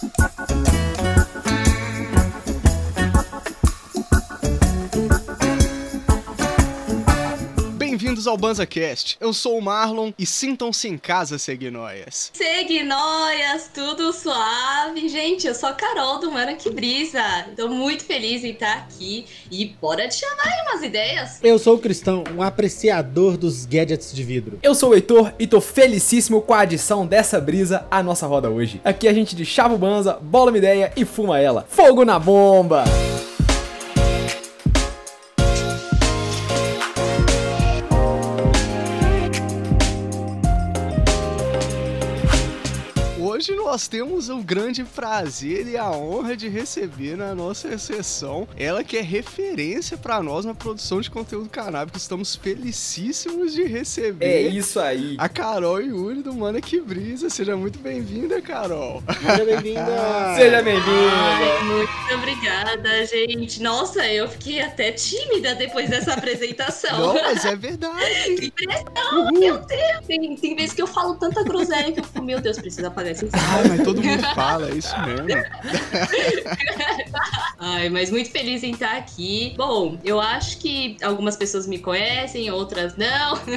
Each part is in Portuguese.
Thank you. Bem-vindos ao BanzaCast. Eu sou o Marlon e sintam-se em casa, Seguinóias. Seguinóias, tudo suave. Gente, eu sou a Carol do Mana Que Brisa. Tô muito feliz em estar aqui e bora te chamar aí umas ideias. Eu sou o Cristão, um apreciador dos gadgets de vidro. Eu sou o Heitor e tô felicíssimo com a adição dessa brisa à nossa roda hoje. Aqui a gente de chava o banza, bola uma ideia e fuma ela. Fogo na bomba! Nós temos o grande prazer e a honra de receber na nossa sessão ela que é referência para nós na produção de conteúdo canábico. Estamos felicíssimos de receber. É isso aí. A Carol Yuri do Mana Que Brisa. Seja muito bem-vinda, Carol. Seja bem-vinda. Seja bem-vinda. Muito obrigada, gente. Nossa, eu fiquei até tímida depois dessa apresentação. Não, mas é verdade. Que pressão, meu Deus. Tem, tem vezes que eu falo tanta groselha que eu fico, meu Deus, preciso apagar esse Ah, mas todo mundo fala, é isso mesmo. Ai, mas muito feliz em estar aqui. Bom, eu acho que algumas pessoas me conhecem, outras não.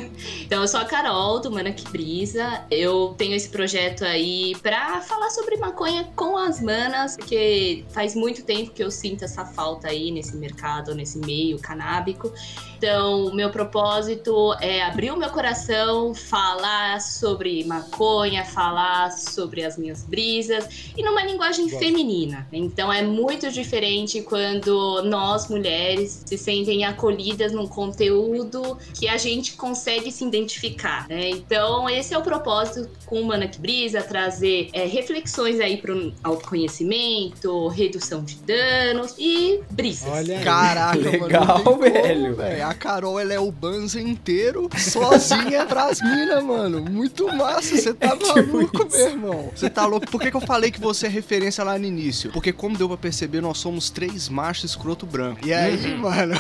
Então, eu sou a Carol, do Mana Que Brisa. Eu tenho esse projeto aí pra falar sobre maconha com as manas, porque faz muito tempo que eu sinto essa falta aí nesse mercado, nesse meio canábico. Então, meu propósito é abrir o meu coração, falar sobre maconha, falar sobre as minhas brisas e numa linguagem Gosto. feminina. Então, é muito diferente quando nós mulheres se sentem acolhidas num conteúdo que a gente consegue se identificar, né? Então, esse é o propósito com o Mana que Brisa, trazer é, reflexões aí para autoconhecimento, redução de danos e brisas. Olha aí. Caraca, Legal, mano. como, velho. A Carol, ela é o Banza inteiro, sozinha pras minas, mano. Muito massa. Você tá tipo maluco, meu irmão. Você tá louco. Por que, que eu falei que você é referência lá no início? Porque, como deu pra perceber, nós somos três machos escroto branco. E aí, mano.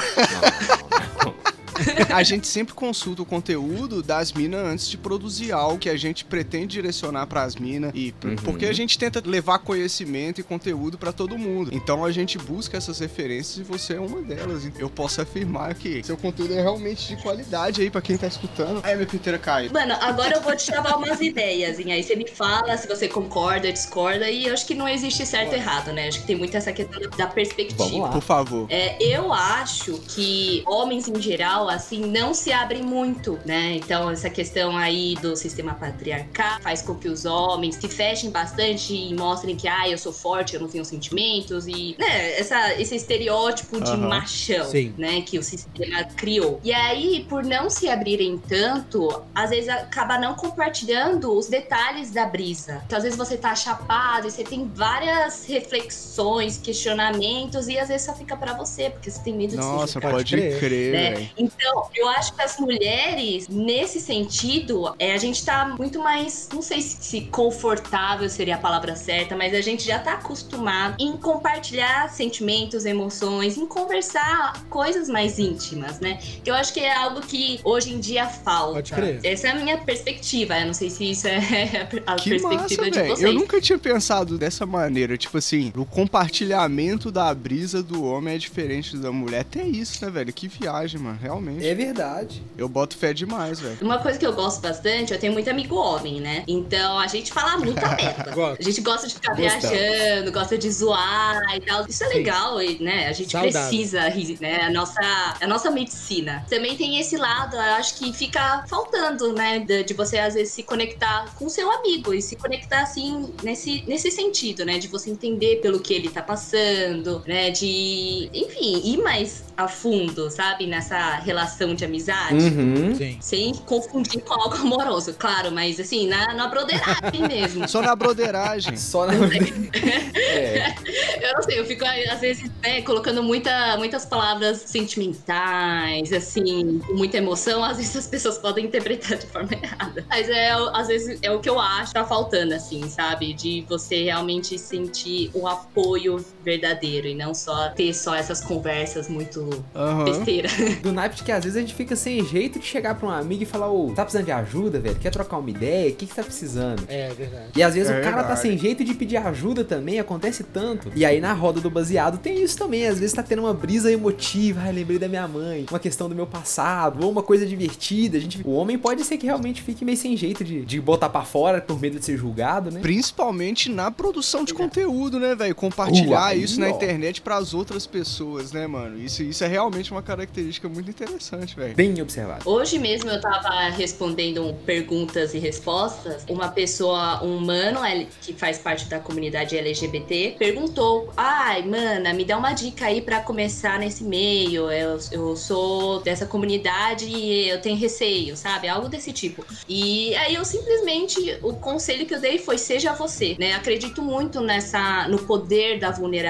A gente sempre consulta o conteúdo das minas antes de produzir algo que a gente pretende direcionar pras minas e Uhum. porque a gente tenta levar conhecimento e conteúdo pra todo mundo. Então a gente busca essas referências e você é uma delas. Eu posso afirmar que seu conteúdo é realmente de qualidade aí pra quem tá escutando. Aí minha piteira caiu. Mano, agora eu vou te chamar umas ideias, e aí você me fala se você concorda, discorda, e eu acho que não existe certo e errado, né? Acho que tem muito essa questão da perspectiva. Vamos lá. Por favor. É, eu acho que homens em geral, assim, não se abrem muito, né? Então, essa questão aí do sistema patriarcal faz com que os homens se fechem bastante e mostrem que, ah, eu sou forte, eu não tenho sentimentos e, né, essa, esse estereótipo de Aham. machão, Sim. né, que o sistema criou. E aí, por não se abrirem tanto, às vezes acaba não compartilhando os detalhes da brisa. Então, às vezes você tá chapado e você tem várias reflexões, questionamentos e às vezes só fica pra você, porque você tem medo de Nossa, se julgar. pode crer. Né? velho. Então, eu acho que as mulheres, nesse sentido, é, a gente tá muito mais, não sei se, confortável seria a palavra certa, mas a gente já tá acostumado em compartilhar sentimentos, emoções, em conversar coisas mais íntimas, né? Que eu acho que é algo que hoje em dia falta. Pode crer. Essa é a minha perspectiva. Eu não sei se isso é a Que perspectiva massa, de vocês. Eu nunca tinha pensado dessa maneira. Tipo assim, o compartilhamento da brisa do homem é diferente da mulher. Até isso, né, velho? Que viagem, mano. Realmente. É verdade. Eu boto fé demais, velho. Uma coisa que eu gosto bastante, eu tenho muito amigo homem, né? Então a gente fala muita merda. A gente gosta de ficar Gostamos. viajando, gosta de zoar e tal. Isso é Sim. legal, né? A gente Saudável. precisa, rir, né? A nossa, a nossa medicina. Também tem esse lado, eu acho que fica faltando, né? De, de você, às vezes, se conectar com seu amigo e se conectar, assim, nesse, nesse sentido, né? De você entender pelo que ele tá passando, né? De, enfim, ir mais a fundo, sabe? Nessa relação de amizade. Uhum. Sim. Sem confundir com algo amoroso, claro, mas assim, na, na broderagem mesmo. Só na broderagem. Só na. é. Eu não sei, eu fico às vezes né, colocando muita, muitas palavras sentimentais, assim, com muita emoção, às vezes as pessoas podem interpretar de forma errada. Mas é, o- às vezes é o que eu acho que tá faltando, assim, sabe? De você realmente sentir o apoio verdadeiro e não só ter só essas conversas muito Aham. besteira. Do naipe que às vezes a gente fica sem jeito de chegar pra um amigo e falar, ô, tá precisando de ajuda, velho? Quer trocar uma ideia? O que, que tá precisando? É verdade. E às vezes É o cara tá verdade. sem jeito de pedir ajuda também, acontece tanto. E aí na roda do baseado tem isso também. Às vezes tá tendo uma brisa emotiva, ai, lembrei da minha mãe, uma questão do meu passado, ou uma coisa divertida. A gente, o homem pode ser que realmente fique meio sem jeito de, de botar pra fora por medo de ser julgado, né? Principalmente na produção de conteúdo, né, velho? Compartilhar Uai, isso na ó. internet pras outras pessoas, né, mano? Isso, isso é realmente uma característica muito interessante, velho. Bem observado. Hoje mesmo eu tava respondendo perguntas e respostas. Uma pessoa, um mano L- que faz parte da comunidade LGBT, perguntou: Ai, mana, me dá uma dica aí pra começar nesse meio. Eu, eu sou dessa comunidade e eu tenho receio, sabe? Algo desse tipo. E aí eu simplesmente, o conselho que eu dei foi: seja você, né? Acredito muito nessa, no poder da vulnerabilidade,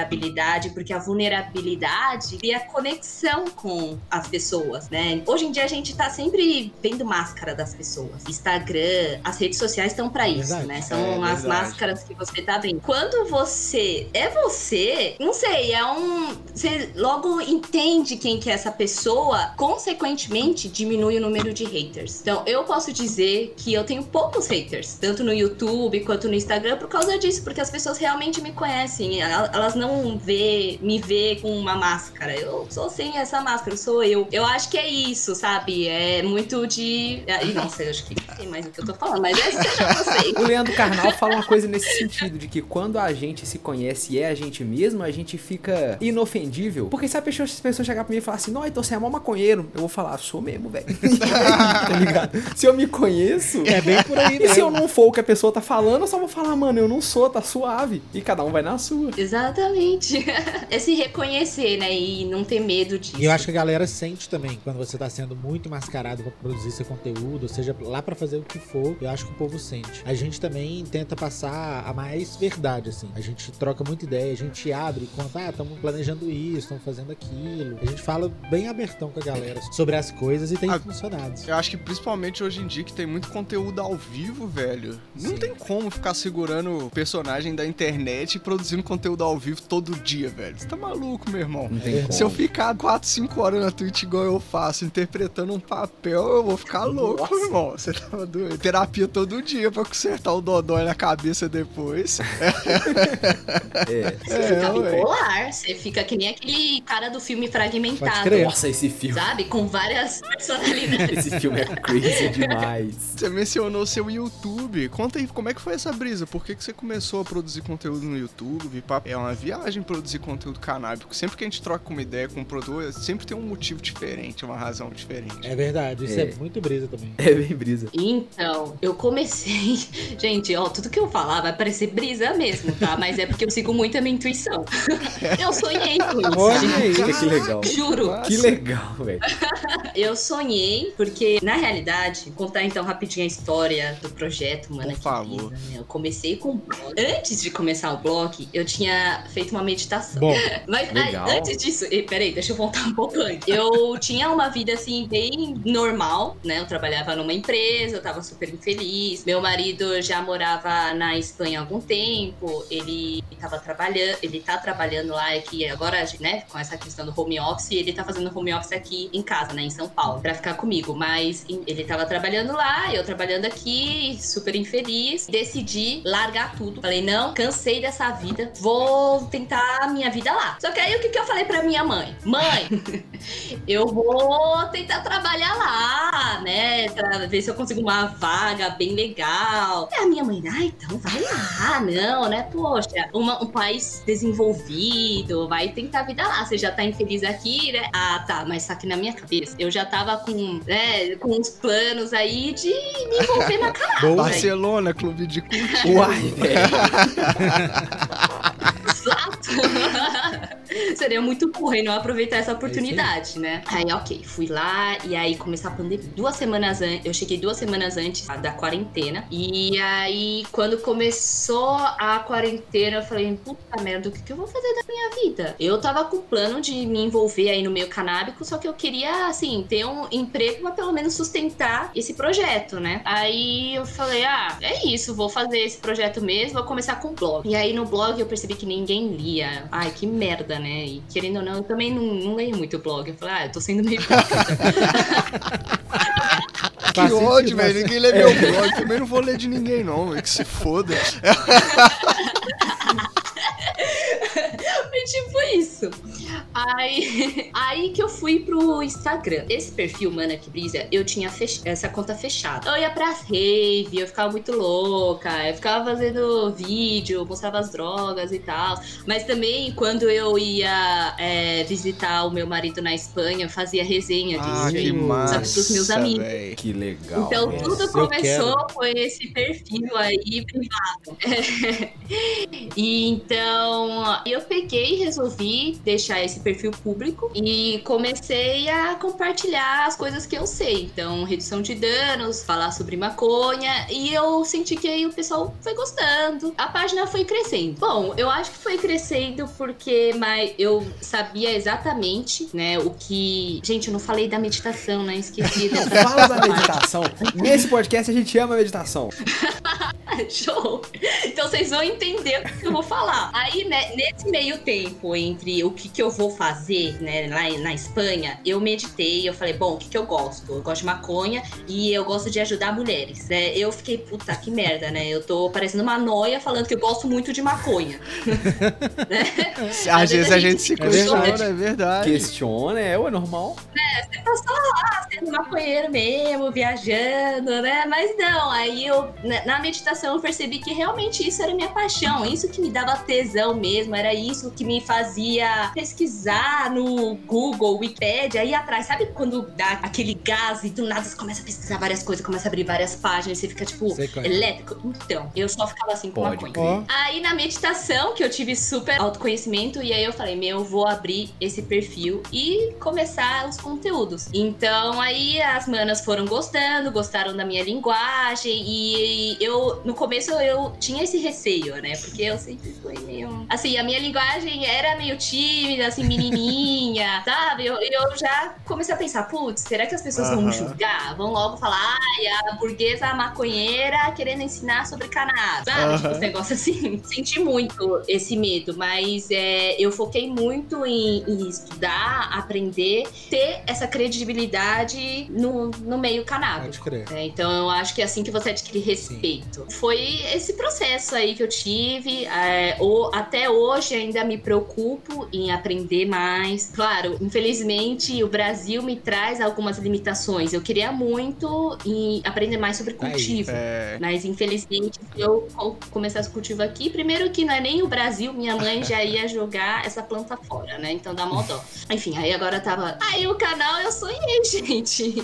porque a vulnerabilidade cria conexão com as pessoas, né? Hoje em dia a gente tá sempre vendo máscara das pessoas. Instagram, as redes sociais estão pra isso, Verdade. né? São É, as verdade. máscaras que você tá vendo. Quando você é você, não sei, é um. Você logo entende quem que é essa pessoa, consequentemente diminui o número de haters. Então eu posso dizer que eu tenho poucos haters, tanto no YouTube quanto no Instagram, por causa disso, porque as pessoas realmente me conhecem. El- Elas não vê, me vê com uma máscara. Eu sou sem essa máscara, sou eu. Eu acho que é isso, sabe? É muito de. Ih, Nossa, eu acho que não sei mais o que eu tô falando, mas é seja você. O Leandro Carnal fala uma coisa nesse sentido, de que quando a gente se conhece e é a gente mesmo, a gente fica inofendível. Porque se a pessoa, se a pessoa chegar pra mim e falar assim, não, então você é mó maconheiro, eu vou falar, sou mesmo, velho. tá ligado? Se eu me conheço. É bem por aí E se eu não for o que a pessoa tá falando, eu só vou falar, mano, eu não sou, tá suave. E cada um vai na sua. Exatamente. É se reconhecer, né? E não ter medo disso. E eu acho que a galera sente também, quando você tá sendo muito mascarado pra produzir seu conteúdo, ou seja, lá pra fazer o que for, eu acho que o povo sente. A gente também tenta passar a mais verdade, assim. A gente troca muita ideia, a gente abre e conta, ah, estamos planejando isso, estamos fazendo aquilo. A gente fala bem abertão com a galera sobre as coisas e tem Ah, funcionado. Eu acho que principalmente hoje em dia que tem muito conteúdo ao vivo, velho. Não Sim. tem como ficar segurando personagem da internet e produzindo conteúdo ao vivo todo dia, velho. Você tá maluco, meu irmão. Não tem É. como. Se eu ficar 4, 5 horas na Twitch igual eu faço, interpretando um papel, eu vou ficar louco, Nossa. irmão. Você tá doido. Terapia todo dia pra consertar o dodói na cabeça depois. É. Você É, fica bipolar, você fica que nem aquele cara do filme Fragmentado. Nossa, esse filme. Sabe? Com várias personalidades. Esse filme é crazy demais. Você mencionou seu YouTube. Conta aí, como é que foi essa brisa? Por que, que você começou a produzir conteúdo no YouTube? É uma viagem produzir conteúdo canábico. Sempre que a gente troca uma ideia com um produtor, sempre tem um motivo diferente, uma razão diferente. É verdade, isso é, É. muito brisa também. É bem brisa. Então, eu comecei. Gente, ó, tudo que eu falar vai parecer brisa mesmo, tá? Mas é porque eu sigo muito a minha intuição. Eu sonhei com isso. Olha aí. Que legal. Juro. Nossa. Que legal, velho. Eu sonhei, porque, na realidade, contar então rapidinho a história do projeto, mano. Por que favor. brisa, né? Eu comecei com o blog. Antes de começar o blog, eu tinha feito uma meditação. Bom, Mas Legal. antes disso, e, peraí, deixa eu voltar um pouco antes. Eu tinha uma vida assim, bem normal, né? Eu trabalhava numa empresa, eu tava super infeliz. Meu marido já morava na Espanha há algum tempo, ele tava trabalhando, ele tá trabalhando lá aqui agora, né? Com essa questão do home office, ele tá fazendo home office aqui em casa, né? Em São Paulo, pra ficar comigo. Mas ele tava trabalhando lá, eu trabalhando aqui, super infeliz. Decidi largar tudo. Falei, não, cansei dessa vida, vou tentar a minha vida lá. Só que aí o que, que eu falei pra minha mãe? Mãe, eu vou tentar trabalhar lá, né? Pra ver se eu consigo uma vaga bem legal. E a minha mãe, ah, então vai lá, não, né? Poxa, uma- um país desenvolvido, vai tentar a vida lá. Você já tá infeliz aqui, né? Ah, tá, mas só que na minha cabeça eu já tava com, né, com uns planos aí de me envolver na cara. boa. Barcelona, clube de culto. Uai, velho. Exato. Seria muito burra e não aproveitar essa oportunidade, né? Aí, ok, fui lá e aí começou a pandemia. Duas semanas antes, eu cheguei duas semanas antes da quarentena. E aí, quando começou a quarentena, eu falei, puta merda, o que, que eu vou fazer da minha vida? Eu tava com plano de me envolver aí no meio canábico, só que eu queria, assim, ter um emprego pra pelo menos sustentar esse projeto, né? Aí eu falei, ah, é isso, vou fazer esse projeto mesmo, vou começar com blog. E aí no blog eu percebi que ninguém lia. Ai, que merda, né? E querendo ou não, eu também não, não leio muito blog. Eu falei, ah, eu tô sendo meio. Que Faz ódio, velho. Ninguém lê meu blog. Também não vou ler de ninguém, não, velho. Que se foda. Aí, aí que eu fui pro Instagram. Esse perfil, Mana que Brisa, eu tinha fech... essa conta fechada. Eu ia pra rave, eu ficava muito louca, eu ficava fazendo vídeo, mostrava as drogas e tal. Mas também, quando eu ia é, visitar o meu marido na Espanha, eu fazia resenha de Ah, que stream, massa. sabe, pros meus amigos. véi. Que legal. Então tudo eu começou quero. com esse perfil aí privado. e então eu peguei e resolvi deixar esse perfil público e comecei a compartilhar as coisas que eu sei. Então, redução de danos, falar sobre maconha e eu senti que aí o pessoal foi gostando. A página foi crescendo. Bom, eu acho que foi crescendo porque mas eu sabia exatamente, né, o que. Gente, eu não falei da meditação, né? Esqueci Fala da meditação. Nesse podcast a gente ama a meditação. Show! Então vocês vão entender o que eu vou falar. Aí, né, nesse meio tempo entre o que, que eu vou fazer, né, lá na Espanha, eu meditei, eu falei, bom, o que, que eu gosto? Eu gosto de maconha e eu gosto de ajudar mulheres, né? Eu fiquei, puta, que merda, né? Eu tô parecendo uma noia falando que eu gosto muito de maconha. Às vezes a gente se É verdade. questiona, é verdade. Questiona, é, ué, normal. Você tá só lá, sendo maconheiro mesmo, viajando, né? Mas não, aí eu, na- na meditação, eu percebi que realmente isso era minha paixão, isso que me dava tesão mesmo, era isso que me fazia pesquisar no Google, Wikipedia, ir atrás. Sabe quando dá aquele gás e do nada você começa a pesquisar várias coisas, começa a abrir várias páginas, você fica tipo é. elétrico? Então, eu só ficava assim com Pode maconha. crer. Ó, Aí na meditação, que eu tive super autoconhecimento, e aí eu falei, meu, eu vou abrir esse perfil e começar os conteúdos. Então aí as manas foram gostando, gostaram da minha linguagem, e eu, no começo eu tinha esse receio, né? Porque eu sempre fui meio. Assim, a minha linguagem era meio tímida, assim, menininha, sabe? Eu, eu já comecei a pensar, putz, será que as pessoas vão me Aham. julgar? Vão logo falar, ai, a burguesa maconheira querendo ensinar sobre cannabis, sabe? Aham. Tipo, esse negócio assim. Senti muito esse medo, mas é, eu foquei muito em, em estudar, aprender, ter essa credibilidade no, no meio canábico. É, então eu acho que é assim que você adquire respeito. Foi esse processo aí que eu tive. é, o- até hoje ainda me preocupo em aprender mais. Claro, infelizmente o Brasil me traz algumas limitações. Eu queria muito aprender mais sobre Aí, cultivo. É, Mas infelizmente, se eu co- começasse cultivo aqui, primeiro que não é nem o Brasil, minha mãe já ia jogar essa planta fora, né? Então dá mó dó. Enfim, aí agora tava. Aí o canal eu sonhei, gente.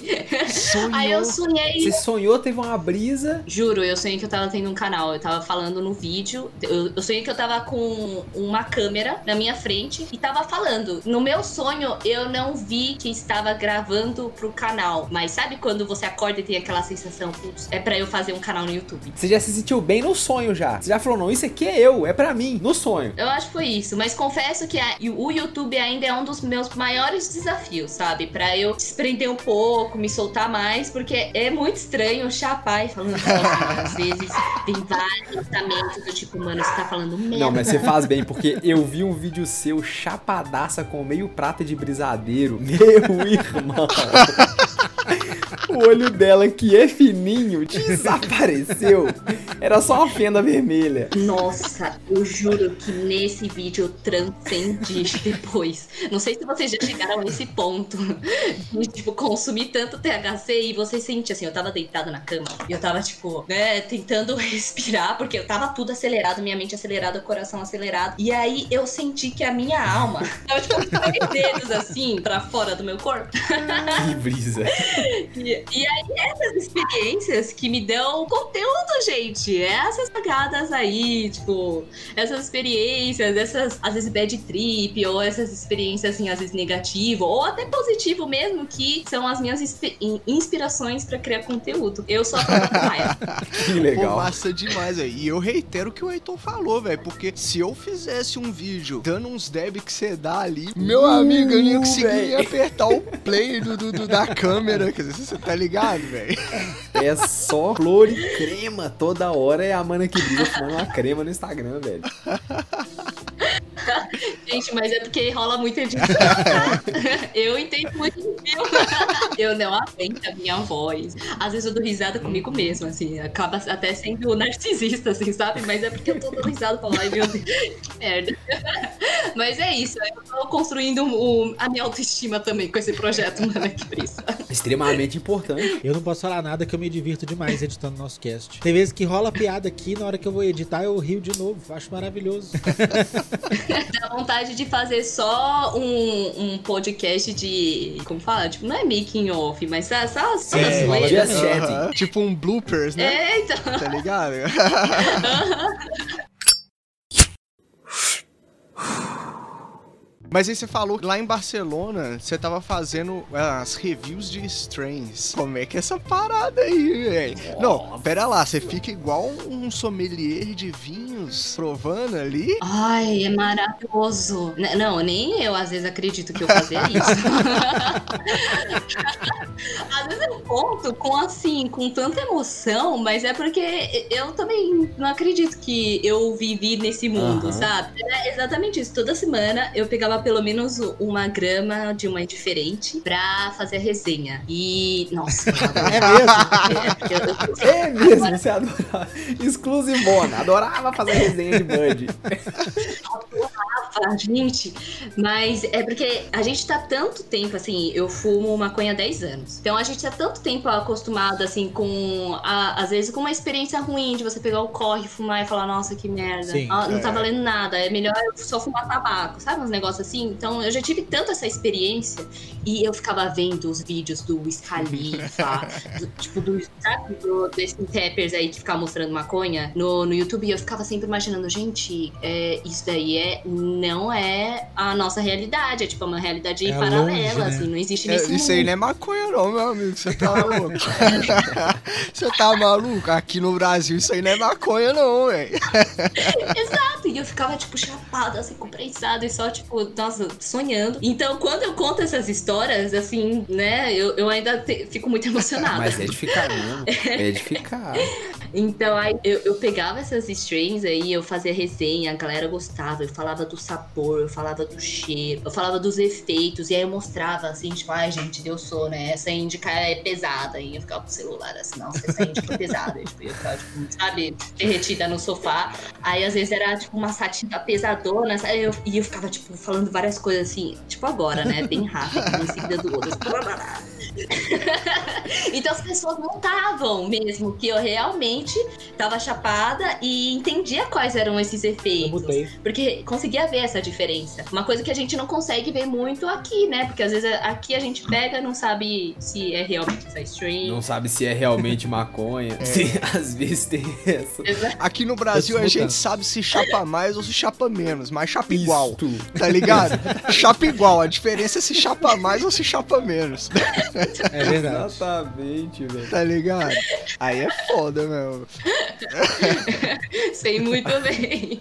Aí eu sonhei. Você sonhou, teve uma brisa. Juro, eu sonhei que eu tava tendo um canal. Eu tava falando no vídeo. Eu, eu sonhei que eu tava com uma câmera na minha frente e tava falando. No meu sonho, eu não vi que estava gravando pro canal. Mas sabe quando você acorda e tem aquela sensação, putz, é pra eu fazer um canal no YouTube? Você já se sentiu bem no sonho já. Você já falou, não, isso aqui é eu, é pra mim, no sonho. Eu acho que foi isso, mas confesso que a- o YouTube ainda é um dos meus maiores desafios, sabe? Pra eu desprender um pouco, me soltar mais, porque é muito estranho chapar e falando sozinho. Às vezes tem vários pensamentos do tipo, mano, você tá falando merda. Não, mas você faz bem, porque eu vi um vídeo seu chapadaça com meio prata de brisadeiro. Meu irmão. O olho dela, que é fininho, desapareceu. Era só uma fenda vermelha. Nossa, eu juro que nesse vídeo eu transcendi depois. Não sei se vocês já chegaram a esse ponto de, tipo, consumir tanto THC e você sente assim, eu tava deitado na cama e eu tava, tipo, né, tentando respirar, porque eu tava tudo acelerado, minha mente acelerada, o coração acelerado. E aí eu senti que a minha alma tava, tipo, com dedos assim, pra fora do meu corpo. Que brisa. E, e aí, essas experiências que me dão conteúdo, gente. Essas pagadas aí, tipo, essas experiências, essas, às vezes, bad trip, ou essas experiências, assim, às vezes negativo, ou até positivo mesmo, que são as minhas inspi- in- inspirações pra criar conteúdo. Eu sou a Maia. Que Pô, legal. massa demais, velho. E eu reitero o que o Heitor falou, velho. Porque se eu fizesse um vídeo dando uns deb que você dá ali, meu amigo, eu não ia conseguir véi. apertar o play do, do- do- da câmera. Quer dizer, você tá ligado, velho? É só flor e crema. Toda hora é a mana que brisa fumando uma crema no Instagram, velho. Gente, mas é porque rola muita edição. eu entendo muito de filme. eu não aguento a minha voz. Às vezes eu dou risada comigo mesmo, assim. Acaba até sendo narcisista, assim, sabe? Mas é porque eu tô dando risada pra lá e meu Deus, que merda. Mas é isso, eu tô construindo o- a minha autoestima também com esse projeto, mano, que brisa. Extremamente importante. Eu não posso falar nada que eu me divirto demais editando nosso cast. Tem vezes que rola piada aqui, na hora que eu vou editar eu rio de novo. Acho maravilhoso. Dá vontade de fazer só um, um podcast de. Como fala? Tipo, não é making off, mas só, só, só É. Just também. chatting. Aham. Tipo um bloopers, né? É, então. Tá ligado? Mas aí você falou que lá em Barcelona você tava fazendo as reviews de strains. Como é que é essa parada aí, velho? Não, pera lá, você fica igual um sommelier de vinhos provando ali? Ai, é maravilhoso. N- Não, nem eu às vezes acredito que eu fazia isso. às vezes eu conto com assim, com tanta emoção, mas é porque eu também não acredito que eu vivi nesse mundo, Aham. sabe? É exatamente isso. Toda semana eu pegava pelo menos uma grama de uma diferente pra fazer a resenha. E, nossa. É mesmo? É, porque eu- eu- É mesmo, você adorava. Exclusivona. Adorava fazer resenha de Bud. Ah, gente, mas é porque a gente tá tanto tempo, assim, eu fumo maconha há 10 anos. Então a gente tá tanto tempo acostumado, assim, com, a- às vezes, com uma experiência ruim de você pegar o corre, fumar e falar, nossa, que merda. Sim. Ah, não tá É. valendo nada, é melhor eu só fumar tabaco, sabe? Uns negócios assim. Então eu já tive tanto essa experiência e eu ficava vendo os vídeos do Wiz Khalifa, do- tipo, do, sabe, do, desses rappers aí que ficavam mostrando maconha no, no YouTube e eu ficava sempre imaginando, gente, é, isso daí é, não é a nossa realidade, é tipo uma realidade É paralela, longe, né? assim, não existe É, nesse isso aí mundo. não é maconha não, meu amigo. Você tá louco? Você tá maluco? Aqui no Brasil isso aí não é maconha não, velho. Exato, e eu ficava, tipo, chapada, assim, comprensada e só, tipo, nossa, sonhando. Então, quando eu conto essas histórias, assim, né, eu, eu ainda te- fico muito emocionada. Mas é de ficar mesmo. É de ficar. Então aí eu, eu pegava essas strains aí, eu fazia resenha, a galera gostava, eu falava do sabor, eu falava do cheiro, eu falava dos efeitos, e aí eu mostrava assim, tipo, ai gente, deu sono, né? Essa índica é pesada. E eu ficava com o celular assim, nossa, essa índica é pesada. Tipo, eu ficava, tipo, sabe, derretida no sofá. Aí às vezes era tipo uma sativa pesadona, sabe? Eu- e eu ficava, tipo, falando várias coisas assim, tipo agora, né? Bem rápido, em seguida do outro. Então as pessoas notavam mesmo que eu realmente tava chapada e entendia quais eram esses Eu efeitos. Porque conseguia ver essa diferença. Uma coisa que a gente não consegue ver muito aqui, né? Porque às vezes aqui a gente pega não sabe se é realmente essa stream. Não sabe se é realmente maconha. Se, às vezes tem essa. Exato. Aqui no Brasil Tô a gente sabe se chapa mais ou se chapa menos, mas chapa igual, Isto. tá ligado? chapa igual, a diferença é se chapa mais ou se chapa menos, É verdade. Exatamente, velho. tá ligado? Aí é foda, meu. Sei muito bem.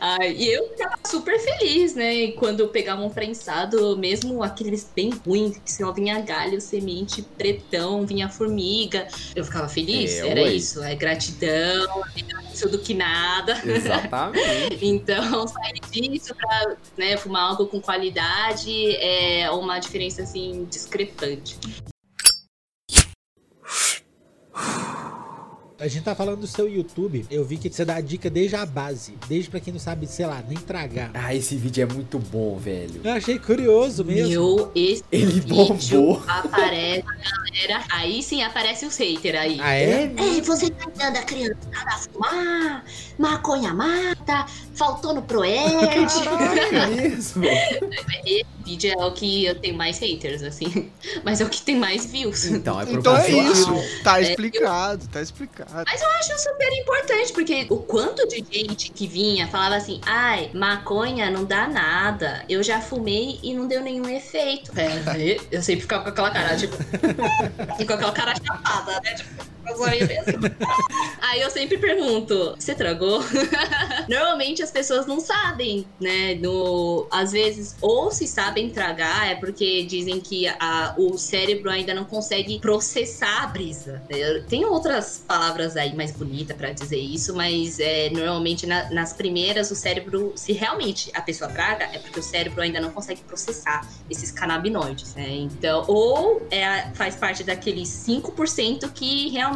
Ai, e eu ficava super feliz, né? E quando eu pegava um prensado, mesmo aqueles bem ruins, que senão vinha galho, semente, pretão, vinha formiga. Eu ficava feliz, É, era ué. isso. É gratidão, melhor isso do que nada. Exatamente. Então, sair disso pra né, fumar algo com qualidade é uma diferença, assim, discrepante. A gente tá falando do seu YouTube. Eu vi que você dá a dica desde a base. Desde pra quem não sabe, sei lá, nem tragar. Ah, esse vídeo é muito bom, velho. Eu achei curioso mesmo. Meu, esse Ele bombou. aparece a galera. Aí sim aparece os haters aí. Ah, é? É, você tá dando a criançada a fumar, maconha mata, faltou no Proerd. Caralho, é mesmo. Esse vídeo é o que eu tenho mais haters, assim. Mas é o que tem mais views. Então é Então é isso, tá explicado, tá explicado. Mas eu acho super importante, porque o quanto de gente que vinha falava assim, ai, maconha não dá nada. Eu já fumei e não deu nenhum efeito. É, eu sempre ficava com aquela cara, tipo. e com aquela cara chapada, né? Tipo, Aí eu sempre pergunto: você tragou? Normalmente as pessoas não sabem, né? No, às vezes, ou se sabem tragar, é porque dizem que a, o cérebro ainda não consegue processar a brisa. Tem outras palavras aí mais bonitas para dizer isso, mas é, normalmente na, nas primeiras o cérebro, se realmente a pessoa traga, é porque o cérebro ainda não consegue processar esses canabinoides, né? Então, ou é, faz parte daqueles 5% que realmente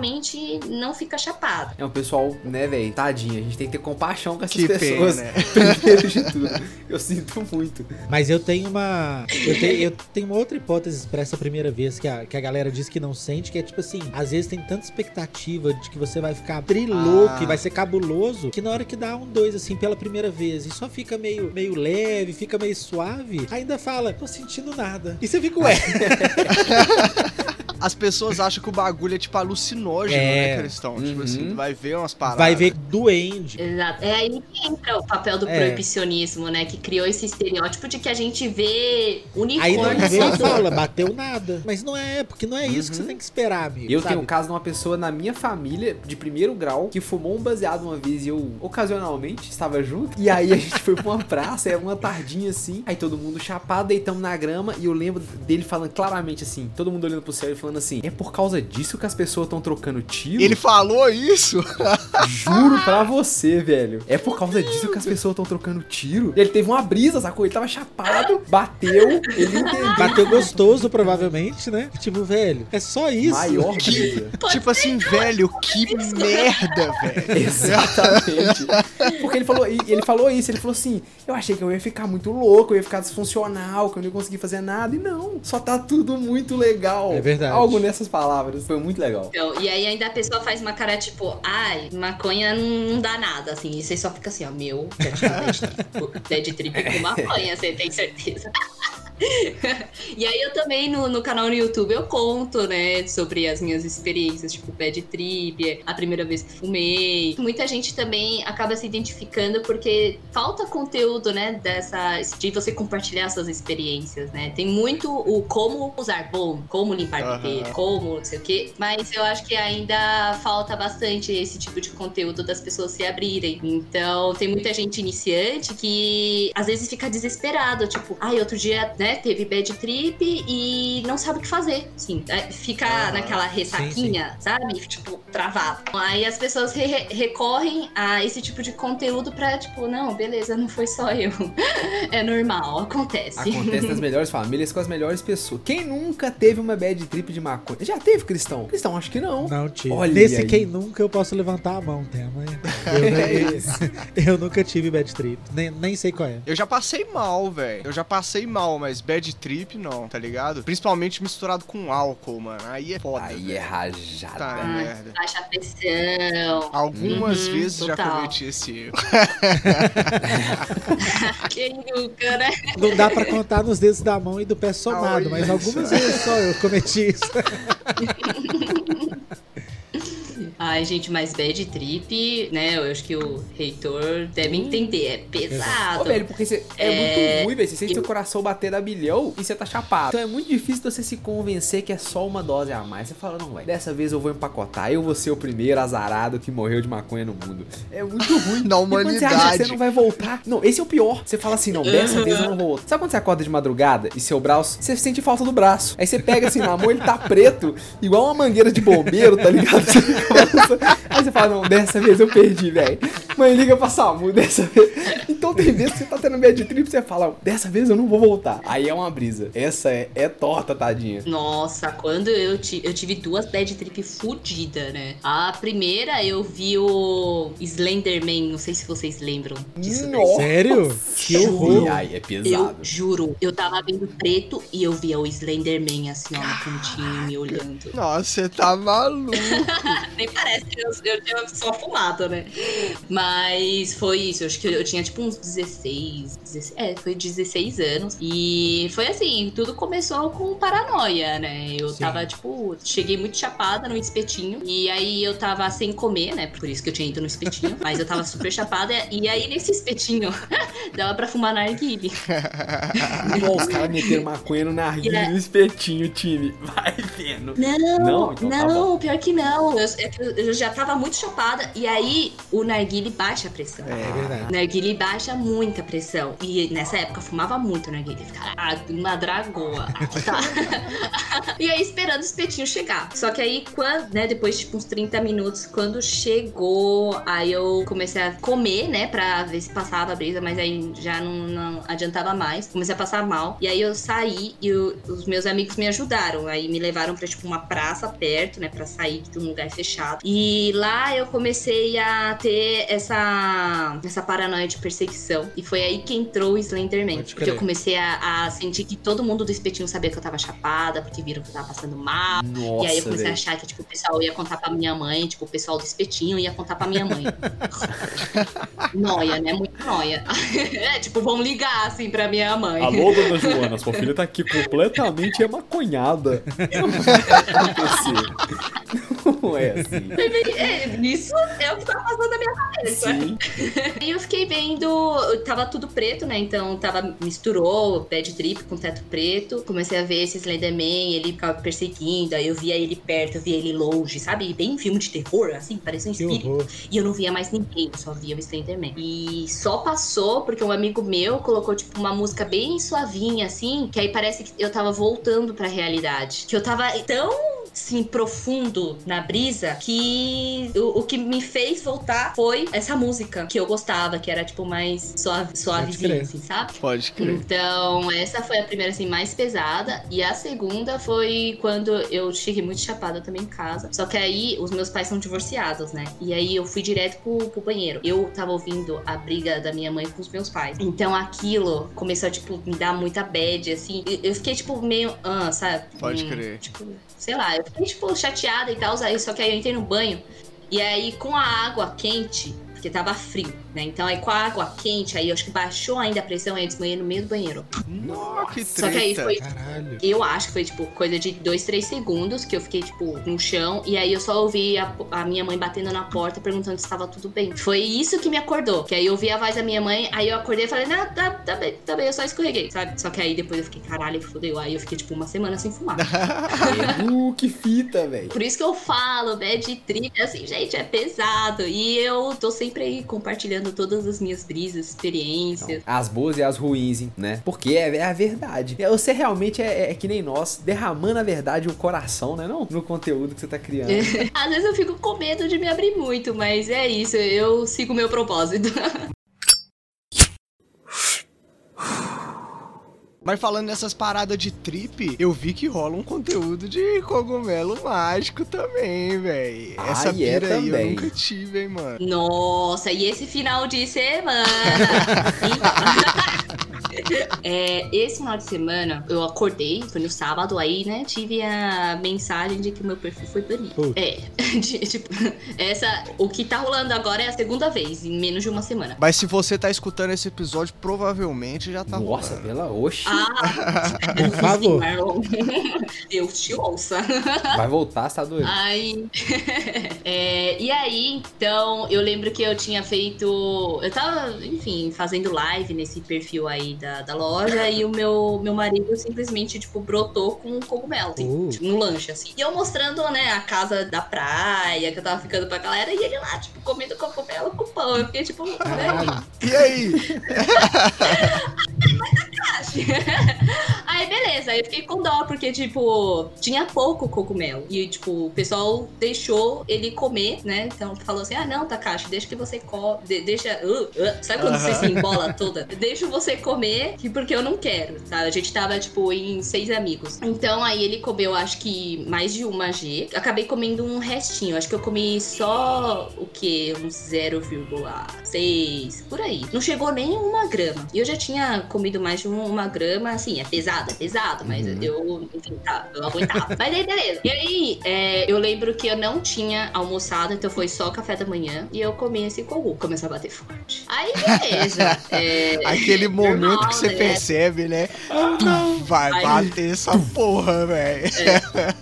não fica chapado. É um pessoal, né, velho? Tadinha, a gente tem que ter compaixão com essas Que pessoas. pena. Primeiro de tudo. Eu sinto muito. Mas eu tenho uma. Eu tenho, eu tenho uma outra hipótese pra essa primeira vez que a, que a galera diz que não sente, que é tipo assim, às vezes tem tanta expectativa de que você vai ficar trilouco Ah. e vai ser cabuloso, que na hora que dá um dois, assim, pela primeira vez, e só fica meio, meio leve, fica meio suave, ainda fala, tô sentindo nada. E você fica, ué. As pessoas acham que o bagulho é tipo alucinógeno, É. né, Cristão? Tipo Uhum. assim, vai ver umas paradas. Vai ver doente. Exato. É aí que entra o papel do É. proibicionismo, né? Que criou esse estereótipo de que a gente vê Aí não unicórnio vê e voador. fala, bateu nada. Mas não é, porque não é isso que você Uhum. tem que esperar, amigo. Eu sabe? tenho um caso de uma pessoa na minha família, de primeiro grau, que fumou um baseado uma vez e eu, ocasionalmente, estava junto. E aí a gente foi pra uma praça, era uma tardinha assim. Aí todo mundo chapado, deitamos na grama. E eu lembro dele falando claramente assim, todo mundo olhando pro céu e falando assim: É por causa disso que as pessoas estão trocando tiro? Ele falou isso? Juro pra você, velho. É por causa disso que as pessoas estão trocando tiro. Ele teve uma brisa, sacou? Ele tava chapado, bateu, ele entendeu. Bateu gostoso, provavelmente, né? Tipo, velho, é só isso. Maior brisa. tipo assim, velho, que merda, velho. Exatamente. Porque ele falou, ele falou isso, ele falou assim: eu achei que eu ia ficar muito louco, eu ia ficar disfuncional, que eu não ia conseguir fazer nada. E não, só tá tudo muito legal. É verdade. Algo nessas palavras. Foi muito legal. Então, e aí ainda a pessoa faz uma cara tipo, ai, maconha não, não dá nada, assim. E você só fica assim, ó, meu, bad trip- bad trip com maconha, você tem certeza. e aí eu também no, no canal no YouTube eu conto, né, sobre as minhas experiências, tipo bad trip, a primeira vez que fumei. Muita gente também acaba se identificando porque falta conteúdo, né, dessa de você compartilhar suas experiências, né? Tem muito o como usar bom, como limpar Aham. bebê, como não sei o quê, mas eu acho que ainda falta bastante esse tipo de conteúdo das pessoas se abrirem. Então, tem muita gente iniciante que às vezes fica desesperado, tipo, ai, outro dia, né, teve bad trip e não sabe o que fazer. Sim, é, fica Aham. naquela ressaquinha, sabe? Tipo, travado. Aí as pessoas re- re- recorrem a esse tipo de conteúdo pra, tipo, não, beleza, não foi só eu. é normal, acontece. Acontece nas melhores famílias com as melhores pessoas. Quem nunca teve uma bad trip de maconha? Já teve, Cristão? Cristão, acho que não. Não, tio. Olha Nesse aí. quem nunca eu posso levantar a mão, tem amanhã. Eu, eu nunca tive bad trip. Nem, nem sei qual é. Eu já passei mal, velho. Eu já passei mal, mas bad trip não, tá ligado? Principalmente misturado com álcool, mano. Aí é foda. Aí velho. é rajada. Tá, Ah, merda. Baixa pressão. Algumas Uhum, vezes já total. cometi esse erro. Quem nunca, né? Não dá pra contar nos dedos da mão e do pé somado, Olha mas algumas vezes só eu cometi isso. Ai, gente, mas bad trip, né? Eu acho que o reitor deve entender. É pesado. Ô, velho, porque você é, É, muito ruim, velho. Você sente eu- seu coração bater a bilhão e você tá chapado. Então é muito difícil você se convencer que é só uma dose a mais. Você fala, não, velho, dessa vez eu vou empacotar. Eu vou ser o primeiro azarado que morreu de maconha no mundo. É muito ruim. Na E quando você acha que humanidade. você não vai voltar. Não, esse é o pior. Você fala assim, não, dessa vez eu não vou. Sabe quando você acorda de madrugada e seu braço, você sente falta do braço. Aí você pega assim na mão, ele tá preto, igual uma mangueira de bombeiro, tá ligado? Você Aí você fala, não, dessa vez eu perdi, velho. Mãe, liga pra SAMU, dessa vez. Então tem vezes que você tá tendo bad trip, você fala, dessa vez eu não vou voltar. Aí é uma brisa. Essa é, é torta, tadinha. Nossa, quando eu, ti- eu tive duas bad trip fodida, né? A primeira eu vi o Slenderman, não sei se vocês lembram disso. Nossa. Sério? Que horror. Aí, é Eu pesado. juro, eu tava vendo preto e eu via o Slenderman assim, ó, no cantinho, me olhando. Nossa, você tá maluco. Parece que eu, eu tinha só fumado, né? Mas foi isso, eu acho que eu, eu tinha tipo uns 16, 16, é, foi 16 anos. E foi assim, tudo começou com paranoia, né? Eu Sim. tava, tipo, cheguei muito chapada no espetinho. E aí eu tava sem comer, né? Por isso que eu tinha ido no espetinho. mas eu tava super chapada. E aí nesse espetinho dava pra fumar narguile. Igual os caras meteram maconha no narguilho É. no espetinho, time. Vai vendo. Não, Não? não, Então tá bom. pior que não. Eu, é que eu já tava muito chapada. E aí o narguile baixa a pressão. É verdade. O narguile baixa muita pressão. E nessa época eu fumava muito narguile. Ficava ah, uma dragoa. Tá. e aí esperando o espetinho chegar. Só que aí, quando, né, depois de tipo, uns 30 minutos, quando chegou, aí eu comecei a comer, né, pra ver se passava a brisa, mas aí já não, não adiantava mais. Comecei a passar mal. E aí eu saí e o- os meus amigos me ajudaram. Aí me levaram pra, tipo, uma praça perto, né, pra sair de um lugar fechado. E lá eu comecei a ter essa, essa paranoia de perseguição. E foi aí que entrou o Slenderman. Pode Porque crer. eu comecei a, a sentir que todo mundo do espetinho sabia que eu tava chapada, porque viram que eu tava passando mal. Nossa, e aí eu comecei a velho. achar que, tipo, o pessoal ia contar pra minha mãe, tipo, o pessoal do espetinho ia contar pra minha mãe. noia, né? Muito noia. é, tipo, vão ligar, assim, pra minha mãe. Alô, dona Joana, sua filha tá aqui completamente emaconhada. Não é assim. É, isso é o que tá passando na minha cabeça. Sim. Aí eu fiquei vendo, tava tudo preto, né? Então tava, misturou bad trip com teto preto. Comecei a ver esse Slenderman, ele ficava perseguindo. Aí eu via ele perto, eu via ele longe, sabe? Bem filme de terror, assim, parecia um espírito. E eu não via mais ninguém, eu só via o Slenderman. E só passou porque um amigo meu colocou, tipo, uma música bem suavinha, assim, que aí parece que eu tava voltando pra realidade. Que eu tava tão, assim, profundo na brisa que o, o que me fez voltar foi essa música que eu gostava, que era, tipo, mais suave, suavezinha, assim, sabe? Pode crer. Então, essa foi a primeira, assim, mais pesada. E a segunda foi quando eu cheguei muito chapada também em casa. Só que aí, os meus pais são divorciados, né? E aí, eu fui direto pro, pro banheiro. Eu tava ouvindo a briga da minha mãe com os meus pais. Então, aquilo começou a, tipo, me dar muita bad, assim. Eu- Eu fiquei, tipo, meio... Ah, sabe? Pode Hum, crer. Tipo, sei lá. Eu fiquei, tipo, chateada e tal. Aí, só que aí eu entrei no banho. E aí, com a água quente... Porque tava frio, né? Então aí com a água quente, aí eu acho que baixou ainda a pressão e eu desmaiei no meio do banheiro. Nossa, que Só que aí treta. foi Caralho. eu acho que foi, tipo, coisa de dois, três segundos que eu fiquei, tipo, no chão. E aí eu só ouvi a, a minha mãe batendo na porta, perguntando se estava tudo bem. Foi isso que me acordou. Que aí eu ouvi a voz da minha mãe, aí eu acordei e falei, não, tá, tá bem, tá bem, eu só escorreguei, sabe? Só que aí depois eu fiquei, caralho, fodeu. Aí eu fiquei, tipo, uma semana sem fumar. Uh, que fita, velho. Por isso que eu falo, bad trip, assim, gente, é pesado. E eu tô sempre aí compartilhando todas as minhas brisas, experiências. As boas e as ruins, hein, né? Porque é, é a verdade. Você realmente é, é que nem nós, derramando a verdade o coração, né? Não no conteúdo que você tá criando. Às vezes eu fico com medo de me abrir muito, mas é isso, eu sigo o meu propósito. Mas falando nessas paradas de trip, eu vi que rola um conteúdo de cogumelo mágico também, velho. Ah, Essa é pira aí eu nunca tive, hein, mano. Nossa, e esse final de semana? É, esse final de semana eu acordei, foi no sábado, aí, né? Tive a mensagem de que o meu perfil foi banido. Putz. É, de- tipo, essa. O que tá rolando agora é a segunda vez, em menos de uma semana. Mas se você tá escutando esse episódio, provavelmente já tá Nossa, rolando. pela oxe. Ah, Por favor. Deus te ouça. Vai voltar, você tá doido? Aí. É, e aí, então, eu lembro que eu tinha feito. Eu tava, enfim, fazendo live nesse perfil aí da, da loja e o meu, meu marido simplesmente, tipo, brotou com um cogumelo, assim, Uh. tipo, no lanche, assim. E eu mostrando, né, a casa da praia que eu tava ficando pra galera e ele lá, tipo, comendo cogumelo com pão. Eu fiquei, tipo, né? E aí? Aí beleza, aí eu fiquei com dó, porque, tipo, tinha pouco cogumelo. E, tipo, o pessoal deixou ele comer, né? Então falou assim: ah, não, Takashi, deixa que você come. deixa. uh, uh, sabe quando você Aham. se embola toda? Deixa você comer, que- porque eu não quero, tá? A gente tava, tipo, em seis amigos. Então aí ele comeu, acho que mais de uma G. Acabei comendo um restinho. Acho que eu comi só o quê? Uns 0,6 por aí. Não chegou nem uma grama. E eu já tinha comido mais de um- uma grama, assim, é pesado, é pesado. mas Uhum. eu, enfim, tá, eu aguentava. mas aí, beleza. E aí, é, eu lembro que eu não tinha almoçado, então foi só café da manhã. E eu comi esse cogu. Começou a bater forte. Aí, beleza. É, Aquele momento normal, que você né? percebe, né? Tu vai Ai. bater essa porra, velho.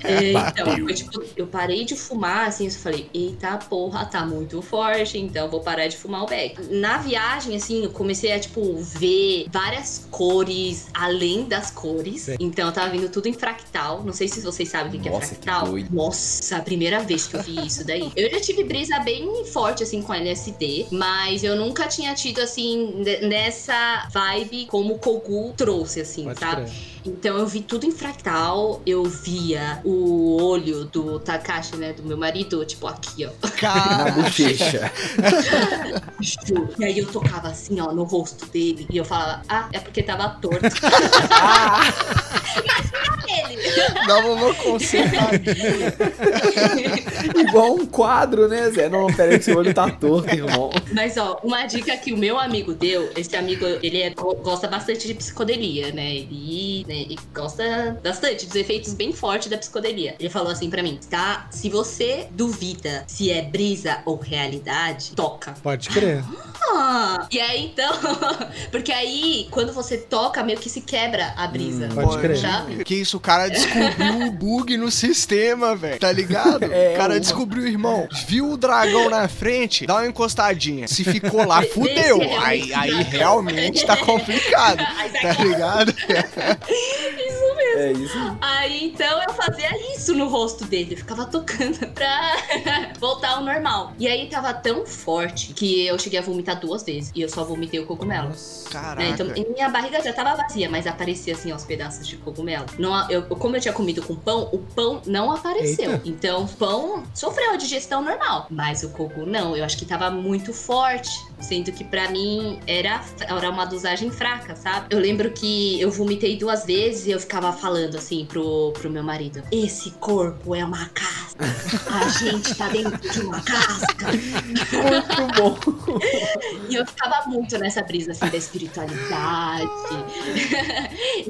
É, então, foi tipo, eu parei de fumar, assim, eu falei, eita porra, tá muito forte, então vou parar de fumar o beck. Na viagem, assim, eu comecei a, tipo, ver várias cores além das cores. Sim. Então, eu tava vendo tudo em fractal. Não sei se vocês sabem o que, que é que fractal. doido. Nossa, a primeira vez que eu vi isso daí. Eu já tive brisa bem forte, assim, com LSD, mas eu nunca tinha tido, assim, ne- nessa vibe como o Kogu trouxe, assim, Pode sabe? crer. Então eu vi tudo em fractal, eu via o olho do Takashi, né, do meu marido, tipo aqui, ó. Na Cara, bochecha. Juro. E aí eu tocava assim, ó, no rosto dele, e eu falava, ah, é porque tava torto. Ele. dava uma consertadinha. Igual um quadro, né, Zé? Não, pera aí que seu olho tá torto, irmão. Mas ó, uma dica que o meu amigo deu, esse amigo, ele é- gosta bastante de psicodelia, né? Ele, né, ele gosta bastante dos efeitos bem fortes da psicodelia. Ele falou assim pra mim, tá? Se você duvida se é brisa ou realidade, toca. Pode crer. Ah, e aí então, porque aí quando você toca meio que se quebra a brisa. Hum, Pode crer. Sabe? Que isso, o cara descobriu o bug no sistema, velho. Tá ligado? É, o cara uma- descobriu, irmão. Viu o dragão na frente, dá uma encostadinha. Se ficou lá, fudeu. é Aí, realmente aí realmente tá complicado. Aí sai Tá ligado? É isso. Aí então eu fazia isso no rosto dele, eu ficava tocando pra voltar ao normal. E aí tava tão forte que eu cheguei a vomitar duas vezes e eu só vomitei o cogumelo. Caraca. Né? Então, e minha barriga já tava vazia, mas aparecia assim aos pedaços de cogumelo. Não, eu, como eu tinha comido com pão, o pão não apareceu. Eita. Então, o pão sofreu a digestão normal. Mas o coco não, eu acho que tava muito forte. Sendo que pra mim era, era uma dosagem fraca, sabe? Eu lembro que eu vomitei duas vezes eu ficava falando assim pro, pro meu marido: Esse corpo é uma casca. A gente tá dentro de uma casca. Muito bom. E eu ficava muito nessa brisa assim da espiritualidade.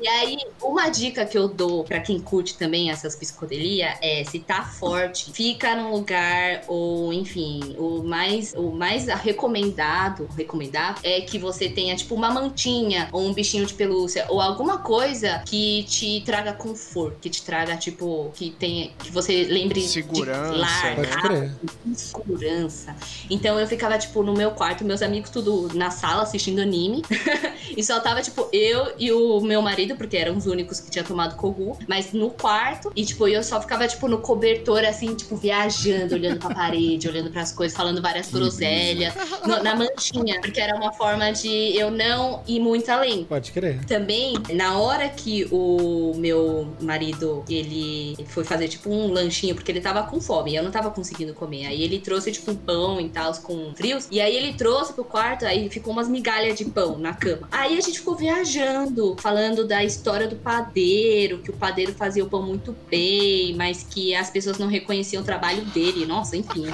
e aí, uma dica que eu dou pra quem curte também essas psicodelia é se tá forte, fica num lugar ou enfim, o mais o mais recomendado, recomendar é que você tenha tipo uma mantinha ou um bichinho de pelúcia ou alguma coisa que te traga conforto, que te traga tipo que tenha que você lembre Segurança, de segurança. Então eu ficava, tipo, no meu quarto, meus amigos tudo na sala assistindo anime. e só tava, tipo, eu e o meu marido, porque eram os únicos que tinham tomado Kogu, mas no quarto. E, tipo, eu só ficava, tipo, no cobertor, assim, tipo, viajando, olhando pra parede, olhando pras coisas, falando várias groselhas. no- na manchinha, porque era uma forma de eu não ir muito além. Pode crer. Também, na hora que o meu marido, ele foi fazer, tipo, um lanchinho, porque ele tava com fome, eu não tava conseguindo comer. Aí ele trouxe, tipo, um pão e tal, com frios. E aí ele trouxe pro quarto, aí ficou umas migalhas de pão na cama. Aí a gente ficou viajando, falando da história do padeiro, que o padeiro fazia o pão muito bem, mas que as pessoas não reconheciam o trabalho dele. Nossa, enfim.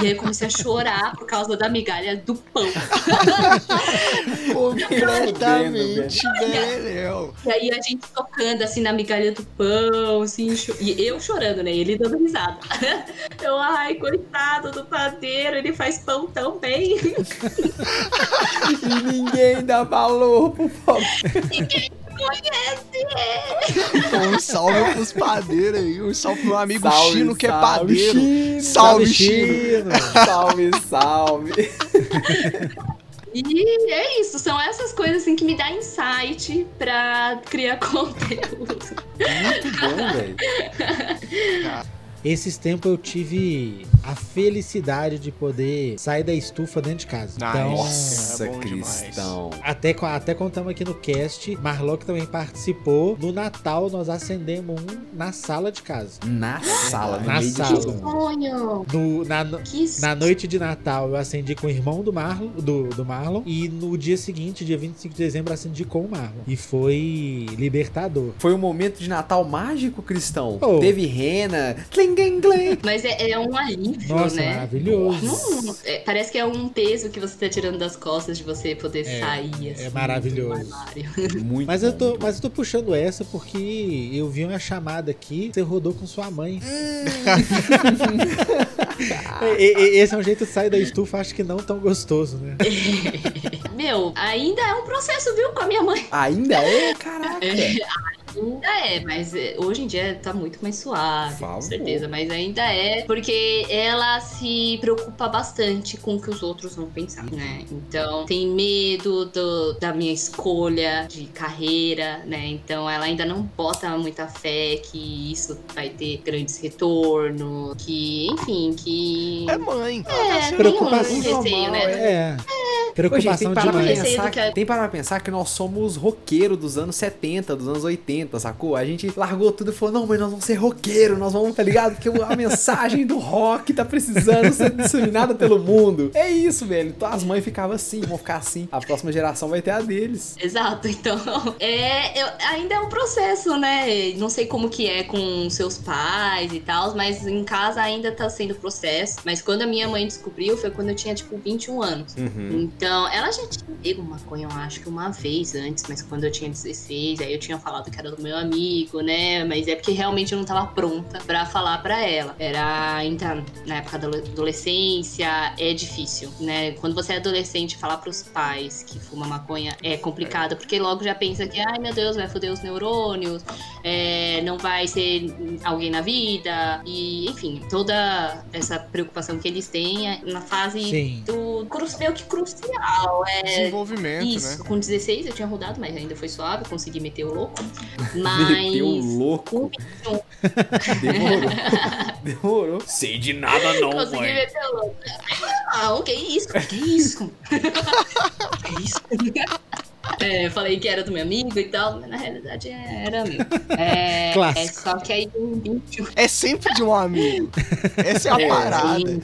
E aí eu comecei a chorar por causa da migalha do pão. Completamente velho. E aí a gente tocando assim na migalha do pão, assim, e eu chorando, né? E ele dando risada. Eu, ai, coitado do padeiro, ele faz pão tão bem. E ninguém dá valor pro pobre. Um salve pros padeiros aí. Um salve pro meu amigo Salve, Chino, que é salve, padeiro. Chino. Salve, Chino. Salve, salve. E é isso, são essas coisas assim que me dá insight pra criar conteúdo. Muito bom, velho. Esses tempos eu tive a felicidade de poder sair da estufa dentro de casa. Então, Nossa, É cristão. até, até contamos aqui no cast, Marlock também participou. No Natal nós acendemos um na sala de casa. Na sala, no Na meio sala. Que sonho! No, na, no- Que na noite de Natal eu acendi com o irmão do Marlon, do, do Marlon, e no dia seguinte, dia 25 de dezembro, eu acendi com o Marlon. E foi libertador. Foi um momento de Natal mágico, cristão. Oh. Teve rena. Tling. Mas é, é um alívio, Nossa, né? maravilhoso. Não, é, parece que é um peso que você tá tirando das costas de você poder É, sair. Assim, é maravilhoso. do armário. Muito Mas eu, bom. tô, mas eu tô puxando essa porque eu vi uma chamada aqui, você rodou com sua mãe. E- e- esse é um jeito de sair da estufa, acho que não tão gostoso, né? Meu, ainda é um processo, viu, com a minha mãe. Ainda é? Caraca. Ainda é, mas é, hoje em dia tá muito mais suave, favor. com certeza. Mas ainda é, porque ela se preocupa bastante com o que os outros vão pensar, né? Então, tem medo do- da minha escolha de carreira, né? Então, ela ainda não bota muita fé que isso vai ter grandes retornos, que, enfim, que... É mãe. É, tem Preocupação um receio, né? É. Pô, gente, tem Preocupação que parar pra pensar que- que, tem pra pensar que nós somos roqueiros dos anos 70, dos anos 80, sacou? A gente largou tudo e falou, não, mas nós vamos ser roqueiro, nós vamos, tá ligado? Porque a mensagem do rock tá precisando ser disseminada pelo mundo. É isso, velho. Então as mães ficavam assim, vão ficar assim. A próxima geração vai ter a deles. Exato, então é, eu- ainda é um processo, né? Não sei como que é com seus pais e tal, mas em casa ainda tá sendo processo. Mas quando a minha mãe descobriu foi quando eu tinha tipo 21 anos. Uhum. Então, ela já tinha pego maconha, eu acho que uma vez antes, mas quando eu tinha 16, aí eu tinha falado que era do meu amigo, né? Mas é porque realmente eu não tava pronta pra falar pra ela. Era ainda na época da adolescência, é difícil, né? Quando você é adolescente, falar pros pais que fuma maconha é complicado, porque logo já pensa que, ai meu Deus, vai foder os neurônios, é, não vai ser alguém na vida, e enfim, toda essa preocupação que eles têm é na fase Sim. do meio que crucial. É, Desenvolvimento, isso, né? com 16 eu tinha rodado, mas ainda foi suave, consegui meter o louco. Meteu o Mas. louco. Demorou. Demorou. Sei de nada não, Consegui meter o louco. Não, que isso? Que isso? que isso? É, falei que era do meu amigo e tal, mas na realidade era meu. É, Clássico. é só que aí um 21 É sempre de um amigo. Essa é a É, parada. sim.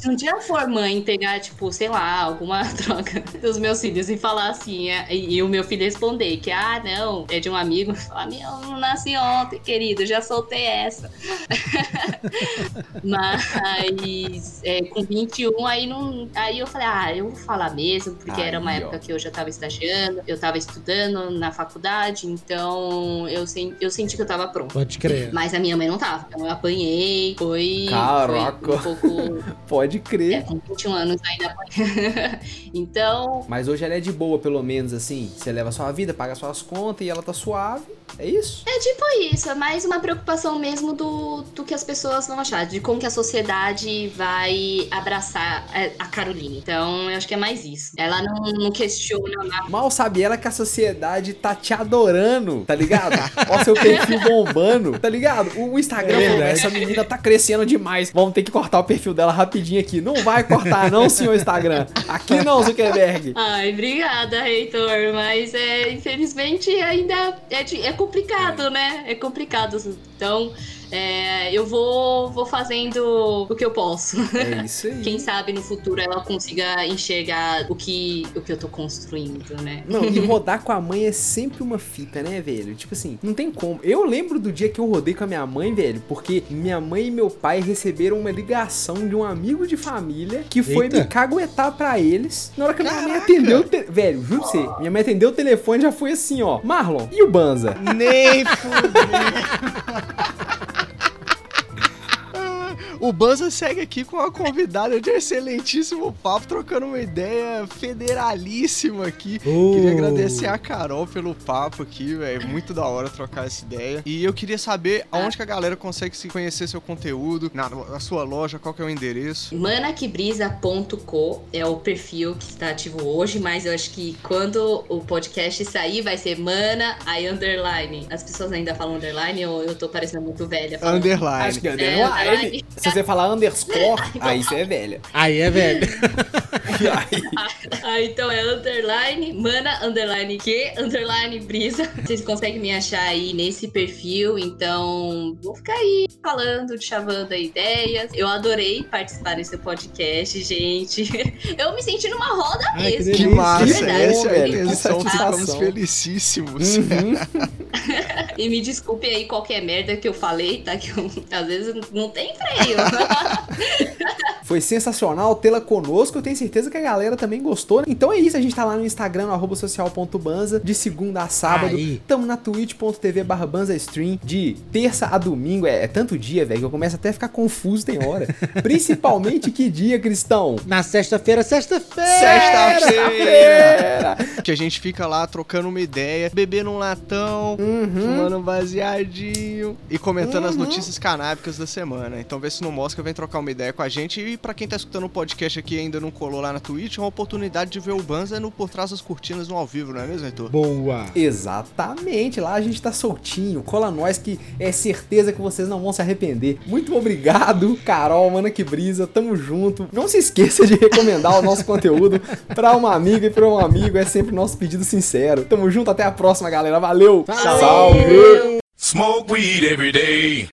Se um dia eu for mãe pegar, tipo, sei lá, alguma troca dos meus filhos e falar assim, é, e, e o meu filho responder que, ah, não, é de um amigo, falar, meu, eu não nasci ontem, querido, já soltei essa. Mas é, com 21, aí, não, aí eu falei, ah, eu vou falar mesmo, porque era uma Aí, época ó. que eu já tava estagiando, eu tava estudando na faculdade, então eu, sen- eu senti que eu tava pronta. Pode crer. Mas a minha mãe não tava. Então eu apanhei, foi. Caraca. Foi um pouco. Pode É, crer. com 21 anos ainda então. Mas hoje ela é de boa, pelo menos, assim. Você leva a sua vida, paga suas contas e ela tá suave. É isso? É tipo isso, é mais uma preocupação mesmo do, do que as pessoas vão achar, de como que a sociedade vai abraçar é, a Caroline. Então, eu acho que é mais isso. Ela não, não questiona nada. Mal sabe ela que a sociedade tá te adorando, tá ligado? Ó, seu perfil bombando, tá ligado? O Instagram, É verdade. essa menina tá crescendo demais. Vamos ter que cortar o perfil dela rapidinho aqui. Não vai cortar, não, senhor Instagram. Aqui não, Zuckerberg. Ai, obrigada, Heitor. Mas é, infelizmente ainda é, de- é complicado, né? É complicado. Então, é, eu vou, vou fazendo o que eu posso. É isso aí. Quem sabe no futuro ela consiga enxergar o que, o que eu tô construindo, né? Não, e rodar com a mãe é sempre uma fita, né, velho? Tipo assim, não tem como. Eu lembro do dia que eu rodei com a minha mãe, velho, porque minha mãe e meu pai receberam uma ligação de um amigo de família que foi Eita. me caguetar pra eles. Na hora que a minha mãe atendeu o te... Velho, juro pra você, minha mãe atendeu o telefone e já foi assim, ó. Marlon, e o Banza? Nem fudeu. O Banza segue aqui com uma convidada de excelentíssimo papo, trocando uma ideia federalíssima aqui. Uh. Queria agradecer a Carol pelo papo aqui, velho. Muito da hora trocar essa ideia. E eu queria saber aonde que a galera consegue se conhecer seu conteúdo, na, na sua loja, qual que é o endereço. Manaquebrisa.co é o perfil que está ativo hoje, mas eu acho que quando o podcast sair vai ser Mana, aí underline. As pessoas ainda falam underline ou eu tô parecendo muito velha? falando? Underline. Acho que é É, underline. Se você falar underscore, aí você é velha. Aí é velho. Aí, Ah, então é underline, mana, underline que, underline brisa. Vocês conseguem me achar aí nesse perfil, então vou ficar aí falando, chavando ideias. Eu adorei participar desse podcast, gente. Eu me senti numa roda Ai, que mesmo. Que massa, Que bom, essa é a velho, que intenção, satisfação. ficamos felicíssimos. Uhum. E me desculpe aí qualquer merda que eu falei, tá? Que eu, às vezes não tem freio. Foi sensacional tê-la conosco. Eu tenho certeza que a galera também gostou. Então é isso. A gente tá lá no Instagram, no social.banza, de segunda a sábado. Aí. Tamo na twitch.tv barra banzastream, de terça a domingo. É, é tanto dia, velho, que eu começo até a ficar confuso tem hora. Principalmente que dia, Cristão? Na sexta-feira, sexta-feira! Sexta-feira! que a gente fica lá trocando uma ideia, bebendo um latão, fumando um baseadinho e comentando as notícias canábicas da semana. Então vê se no Mosca vem trocar uma ideia com a gente. E pra quem tá escutando o podcast aqui e ainda não colou lá na Twitch, é uma oportunidade de ver o Banza no Por Trás das Cortinas no ao vivo, não é mesmo, Heitor? Boa! Exatamente, lá a gente tá soltinho. Cola nós que é certeza que vocês não vão se arrepender. Muito obrigado, Carol, mana que brisa, tamo junto. Não se esqueça de recomendar o nosso conteúdo pra uma amiga e pra um amigo, é sempre nosso pedido sincero. Tamo junto, até a próxima, galera. Valeu! Valeu! Salve! Smoke weed every day.